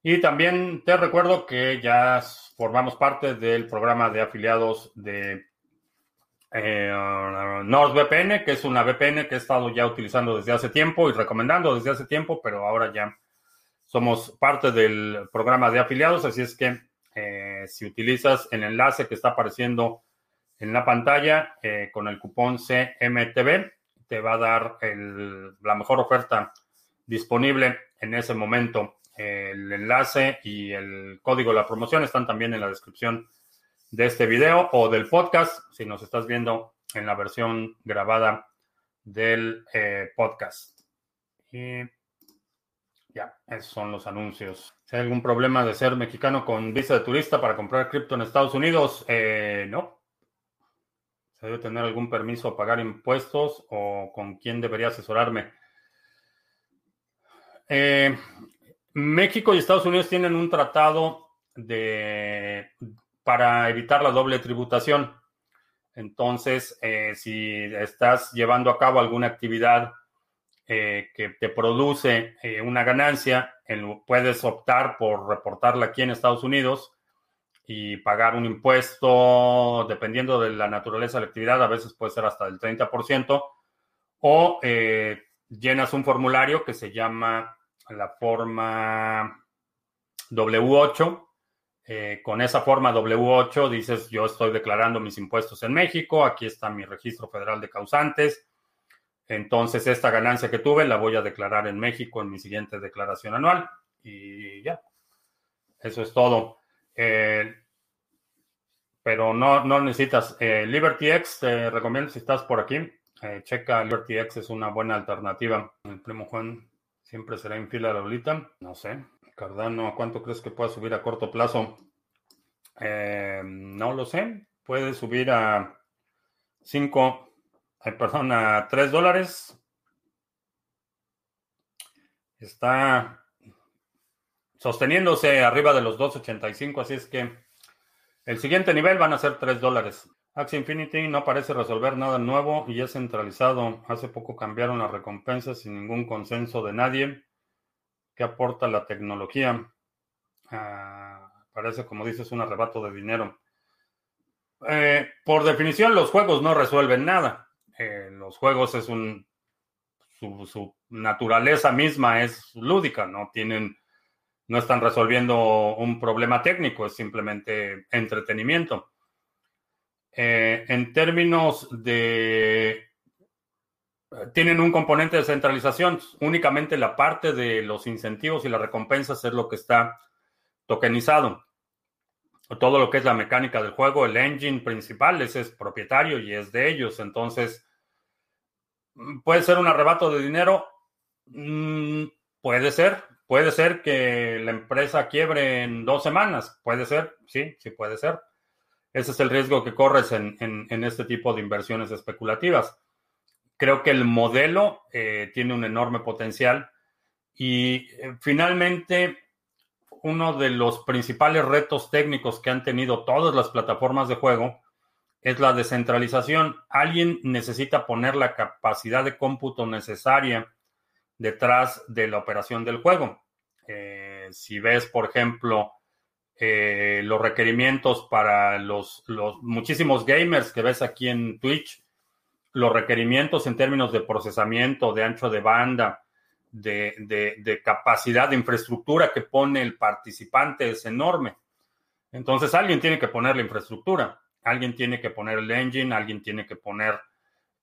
Y también te recuerdo que ya formamos parte del programa de afiliados de eh, NordVPN, que es una VPN que he estado ya utilizando desde hace tiempo y recomendando desde hace tiempo, pero ahora ya somos parte del programa de afiliados, así es que eh, si utilizas el enlace que está apareciendo en la pantalla eh, con el cupón CMTV, te va a dar la mejor oferta disponible en ese momento. El enlace y el código de la promoción están también en la descripción de este video o del podcast, si nos estás viendo en la versión grabada del eh, podcast. Y ya, esos son los anuncios. Si hay algún problema de ser mexicano con visa de turista para comprar cripto en Estados Unidos, eh, no. ¿Se debe tener algún permiso a pagar impuestos o con quién debería asesorarme? Eh, México y Estados Unidos tienen un tratado de, para evitar la doble tributación. Entonces, eh, si estás llevando a cabo alguna actividad eh, que te produce una ganancia, puedes optar por reportarla aquí en Estados Unidos y pagar un impuesto, dependiendo de la naturaleza de la actividad, a veces puede ser hasta del 30%, o llenas un formulario que se llama la forma W8. Eh, con esa forma W8 dices, yo estoy declarando mis impuestos en México, aquí está mi registro federal de causantes. Entonces, esta ganancia que tuve la voy a declarar en México en mi siguiente declaración anual. Y ya, eso es todo. Eh, pero no, no necesitas. Eh, LibertyX, te recomiendo si estás por aquí. Checa LibertyX, es una buena alternativa. El primo Juan Siempre será en fila la bolita. No sé. Cardano, ¿cuánto crees que pueda subir a corto plazo? Eh, no lo sé. Puede subir a 5, perdón, a 3 dólares. Está sosteniéndose arriba de los 2.85, así es que el siguiente nivel van a ser 3 dólares. Axie Infinity no parece resolver nada nuevo y es centralizado. Hace poco cambiaron las recompensas sin ningún consenso de nadie. ¿Qué aporta la tecnología? Ah, parece, como dices, un arrebato de dinero. Eh, por definición, los juegos no resuelven nada. Eh, los juegos es un. Su, naturaleza misma es lúdica, no tienen no están resolviendo un problema técnico, es simplemente entretenimiento. Eh, en términos de... Tienen un componente de centralización, únicamente la parte de los incentivos y las recompensas es lo que está tokenizado. Todo lo que es la mecánica del juego, el engine principal, ese es propietario y es de ellos. Entonces, ¿puede ser un arrebato de dinero? Mm, puede ser, Puede ser que la empresa quiebre en dos semanas. Puede ser, sí, sí puede ser. Ese es el riesgo que corres en, este tipo de inversiones especulativas. Creo que el modelo eh, tiene un enorme potencial y eh, finalmente uno de los principales retos técnicos que han tenido todas las plataformas de juego es la descentralización. Alguien necesita poner la capacidad de cómputo necesaria detrás de la operación del juego. Eh, si ves, por ejemplo, eh, los requerimientos para los, muchísimos gamers que ves aquí en Twitch, los requerimientos en términos de procesamiento, de ancho de banda, de, capacidad de infraestructura que pone el participante es enorme. Entonces alguien tiene que poner la infraestructura, alguien tiene que poner el engine, alguien tiene que poner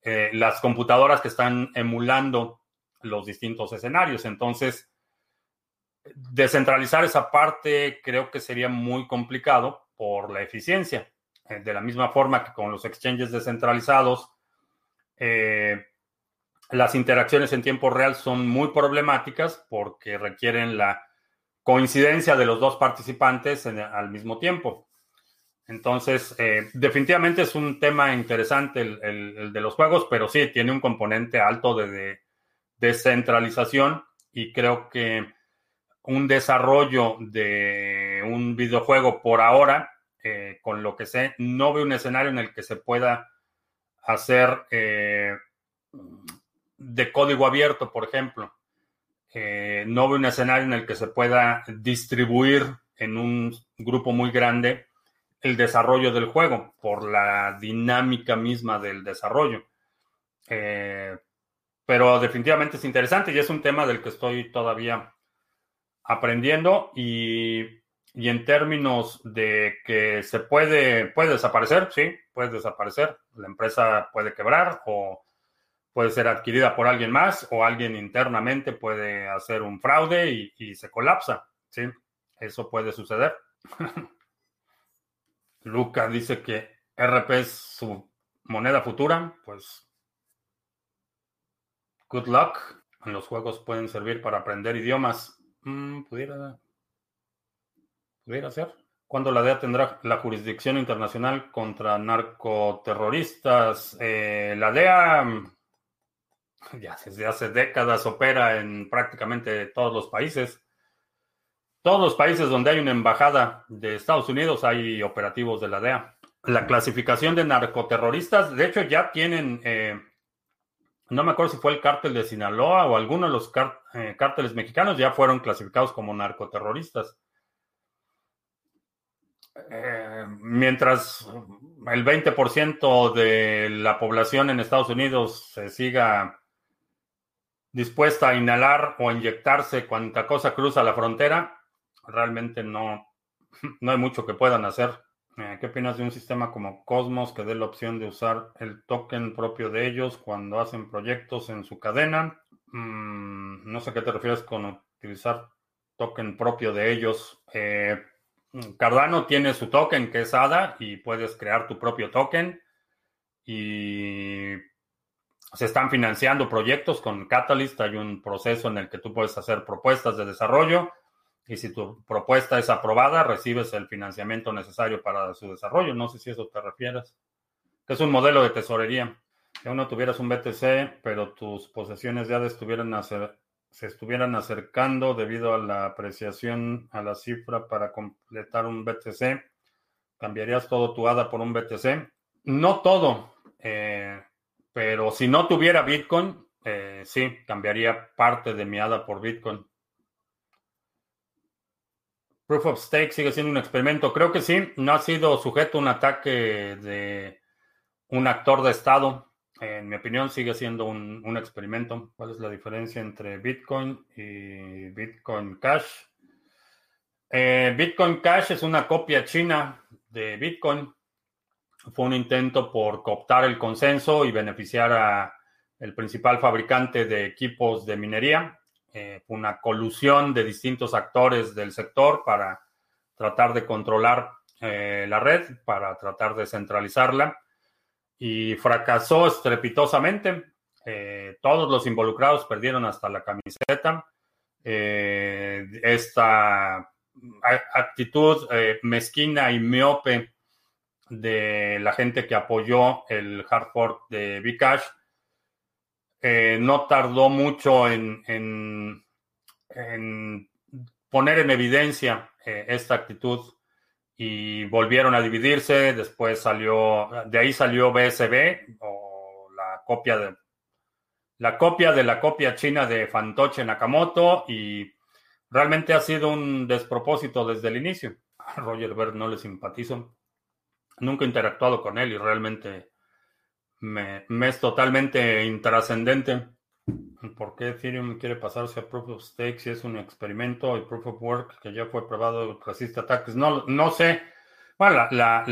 eh, las computadoras que están emulando los distintos escenarios. Entonces, Descentralizar esa parte creo que sería muy complicado por la eficiencia. Eh, de la misma forma que con los exchanges descentralizados, eh, las interacciones en tiempo real son muy problemáticas porque requieren la coincidencia de los dos participantes al mismo tiempo. Entonces, eh, definitivamente es un tema interesante el, de los juegos, pero sí, tiene un componente alto de descentralización y creo que un desarrollo de un videojuego por ahora, eh, con lo que sé, no veo un escenario en el que se pueda hacer eh, de código abierto, por ejemplo. Eh, no veo un escenario en el que se pueda distribuir en un grupo muy grande el desarrollo del juego por la dinámica misma del desarrollo. pero definitivamente es interesante y es un tema del que estoy todavía aprendiendo y, en términos de que se puede, puede desaparecer, sí, puede desaparecer. La empresa puede quebrar o puede ser adquirida por alguien más o alguien internamente puede hacer un fraude y, y se colapsa, sí, eso puede suceder. Luca dice que RP es su moneda futura, pues good luck. Los juegos pueden servir para aprender idiomas. Mm, pudiera, pudiera ser. ¿Cuándo la DEA tendrá la jurisdicción internacional contra narcoterroristas? Eh, la DEA mm, ya desde hace décadas opera en prácticamente todos los países. Todos los países donde hay una embajada de Estados Unidos hay operativos de la DEA. La clasificación de narcoterroristas, de hecho, ya tienen eh, no me acuerdo si fue el cártel de Sinaloa o alguno de los eh, cárteles mexicanos ya fueron clasificados como narcoterroristas. Eh, mientras el 20% de la población en Estados Unidos se siga dispuesta a inhalar o inyectarse cuanta cosa cruza la frontera, realmente no, no hay mucho que puedan hacer. Eh, ¿Qué opinas de un sistema como Cosmos que dé la opción de usar el token propio de ellos cuando hacen proyectos en su cadena? Mm, no sé a qué te refieres con utilizar token propio de ellos. Eh, Cardano tiene su token que es ADA y puedes crear tu propio token y se están financiando proyectos con Catalyst. Hay un proceso en el que tú puedes hacer propuestas de desarrollo y si tu propuesta es aprobada, recibes el financiamiento necesario para su desarrollo. No sé si eso te refieres. Que es un modelo de tesorería. Que uno tuvieras un BTC, pero tus posesiones ya estuvieran se estuvieran acercando debido a la apreciación a la cifra para completar un BTC, ¿cambiarías todo tu ADA por un BTC? No todo, eh, pero si no tuviera Bitcoin, eh, sí, cambiaría parte de mi ADA por Bitcoin. Proof of Stake sigue siendo un experimento. Creo que sí, no ha sido sujeto a un ataque de un actor de Estado. En mi opinión, sigue siendo un, experimento. ¿Cuál es la diferencia entre Bitcoin y Bitcoin Cash? Eh, Bitcoin Cash es una copia china de Bitcoin. Fue un intento por cooptar el consenso y beneficiar a el principal fabricante de equipos de minería. Eh, una colusión de distintos actores del sector para tratar de controlar eh, la red, para tratar de centralizarla y fracasó estrepitosamente. Eh, todos los involucrados perdieron hasta la camiseta. Esta actitud mezquina y miope de la gente que apoyó el hard fork de Bcash no tardó mucho en, poner en evidencia esta actitud y volvieron a dividirse. Después salió, de ahí salió BSB o la copia de la copia de la copia china de Fantoche Nakamoto y realmente ha sido un despropósito desde el inicio. A Roger Ver no le simpatizo. Nunca he interactuado con él y realmente me, es totalmente intrascendente. ¿Por qué Ethereum quiere pasarse a Proof of Stake si es un experimento y Proof of Work que ya fue probado resiste ataques? No, no sé. Bueno, la,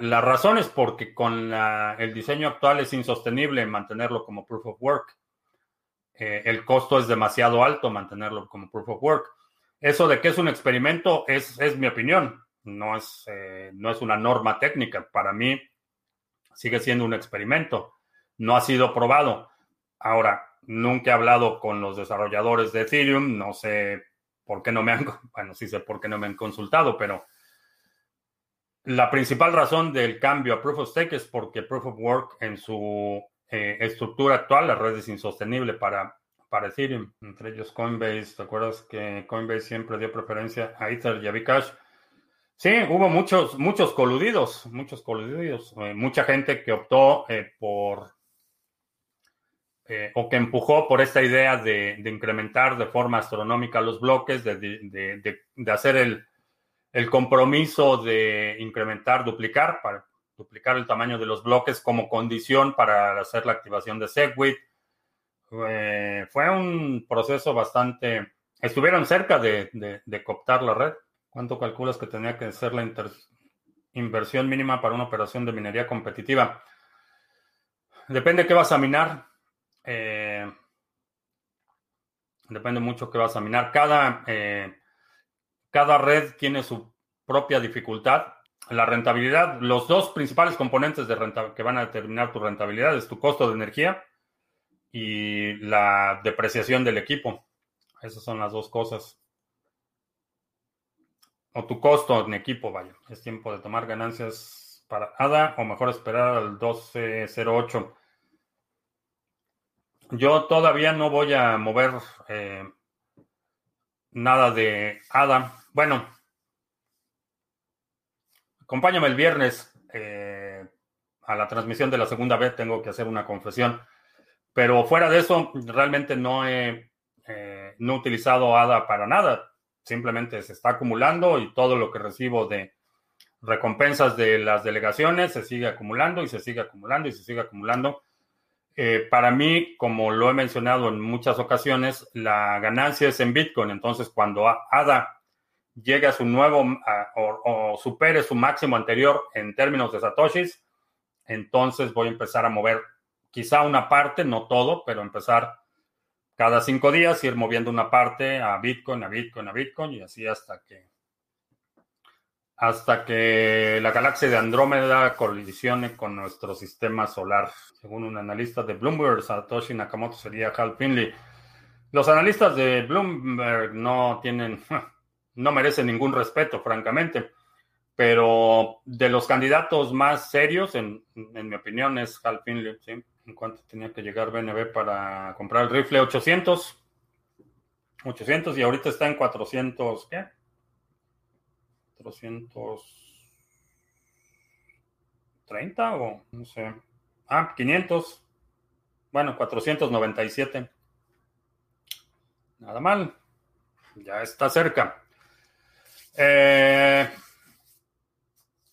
la, razón es porque con el diseño actual es insostenible mantenerlo como Proof of Work. Eh, el costo es demasiado alto mantenerlo como Proof of Work. Eso de que es un experimento es, es mi opinión. No es, eh, no es una norma técnica. Para mí sigue siendo un experimento. No ha sido probado. Ahora, Nunca he hablado con los desarrolladores de Ethereum, no sé por qué no me han, bueno, sí sé por qué no me han consultado, pero la principal razón del cambio a Proof of Stake es porque Proof of Work en su eh, estructura actual, la red es insostenible para, para Ethereum, entre ellos Coinbase. ¿Te acuerdas que Coinbase siempre dio preferencia a Ether y a Bcash? Sí, hubo muchos, muchos coludidos, muchos coludidos, eh, mucha gente que optó eh, por eh, o que empujó por esta idea de, incrementar de forma astronómica los bloques, de, hacer el, compromiso de incrementar, duplicar, para duplicar el tamaño de los bloques como condición para hacer la activación de Segwit. Fue un proceso bastante... Estuvieron cerca de, cooptar la red. ¿Cuánto calculas que tenía que ser la inversión mínima para una operación de minería competitiva? Depende qué vas a minar. Eh, depende mucho que vas a minar. Cada, eh, cada red tiene su propia dificultad. La rentabilidad, los dos principales componentes de renta, que van a determinar tu rentabilidad es tu costo de energía y la depreciación del equipo. Esas son las dos cosas. O tu costo en equipo, vaya. Es tiempo de tomar ganancias para ADA o mejor esperar al 1208. Yo todavía no voy a mover eh, nada de ADA. Bueno, acompáñame el viernes eh, a la transmisión de la segunda vez. Tengo que hacer una confesión. Pero fuera de eso, realmente no he eh, no utilizado ADA para nada. Simplemente se está acumulando y todo lo que recibo de recompensas de las delegaciones se sigue acumulando y se sigue acumulando y se sigue acumulando eh, para mí, como lo he mencionado en muchas ocasiones, la ganancia es en Bitcoin. Entonces, cuando ADA llegue a su nuevo o, supere su máximo anterior en términos de Satoshis, entonces voy a empezar a mover quizá una parte, no todo, pero empezar cada cinco días, ir moviendo una parte a Bitcoin, a Bitcoin, a Bitcoin y así hasta que hasta que la galaxia de Andrómeda colisione con nuestro sistema solar. Según un analista de Bloomberg, Satoshi Nakamoto sería Hal Finley. Los analistas de Bloomberg no tienen, no merecen ningún respeto, francamente. Pero de los candidatos más serios, en, mi opinión, es Hal Finley. ¿sí? ¿En cuánto tenía que llegar BNB para comprar el rifle? 800. 800 y ahorita está en 400, ¿qué? 430 o no sé. Ah, 500. Bueno, 497. Nada mal. Ya está cerca. Eh,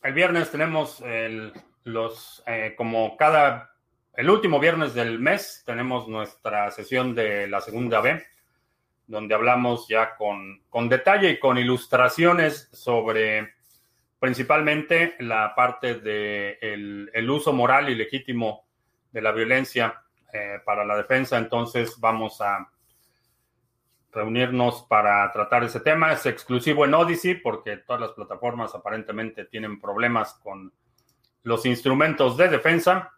el viernes tenemos el, los, eh, como cada, el último viernes del mes, tenemos nuestra sesión de la segunda B, donde hablamos ya con, con detalle y con ilustraciones sobre principalmente la parte de el, uso moral y legítimo de la violencia eh, para la defensa. Entonces vamos a reunirnos para tratar ese tema. Es exclusivo en Odyssey porque todas las plataformas aparentemente tienen problemas con los instrumentos de defensa.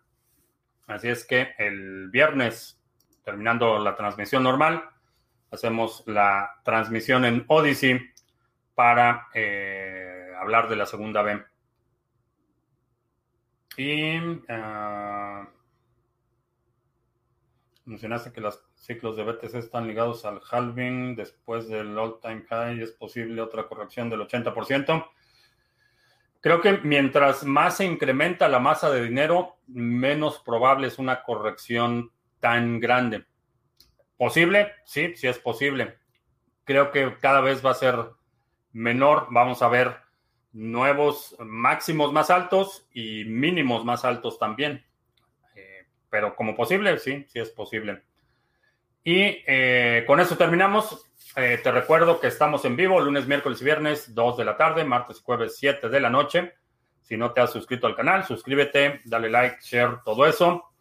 Así es que el viernes, terminando la transmisión normal, hacemos la transmisión en Odyssey para eh, hablar de la segunda B. Y uh, mencionaste que los ciclos de BTC están ligados al halving después del all-time high. ¿Es posible otra corrección del 80%? Creo que mientras más se incrementa la masa de dinero, menos probable es una corrección tan grande. ¿Posible? Sí, sí es posible. Creo que cada vez va a ser menor. Vamos a ver nuevos máximos más altos y mínimos más altos también. Eh, pero como posible, sí, sí es posible. Y eh, con eso terminamos. Eh, te recuerdo que estamos en vivo lunes, miércoles y viernes, 2 de la tarde, martes y jueves, 7 de la noche. Si no te has suscrito al canal, suscríbete, dale like, share, todo eso.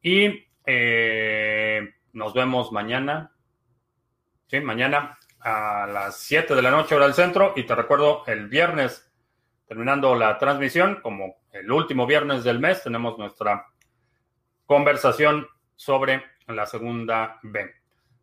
Y eh, nos vemos mañana. Sí, mañana a las 7 de la noche, hora del centro. Y te recuerdo, el viernes, terminando la transmisión, como el último viernes del mes, tenemos nuestra conversación sobre la segunda B.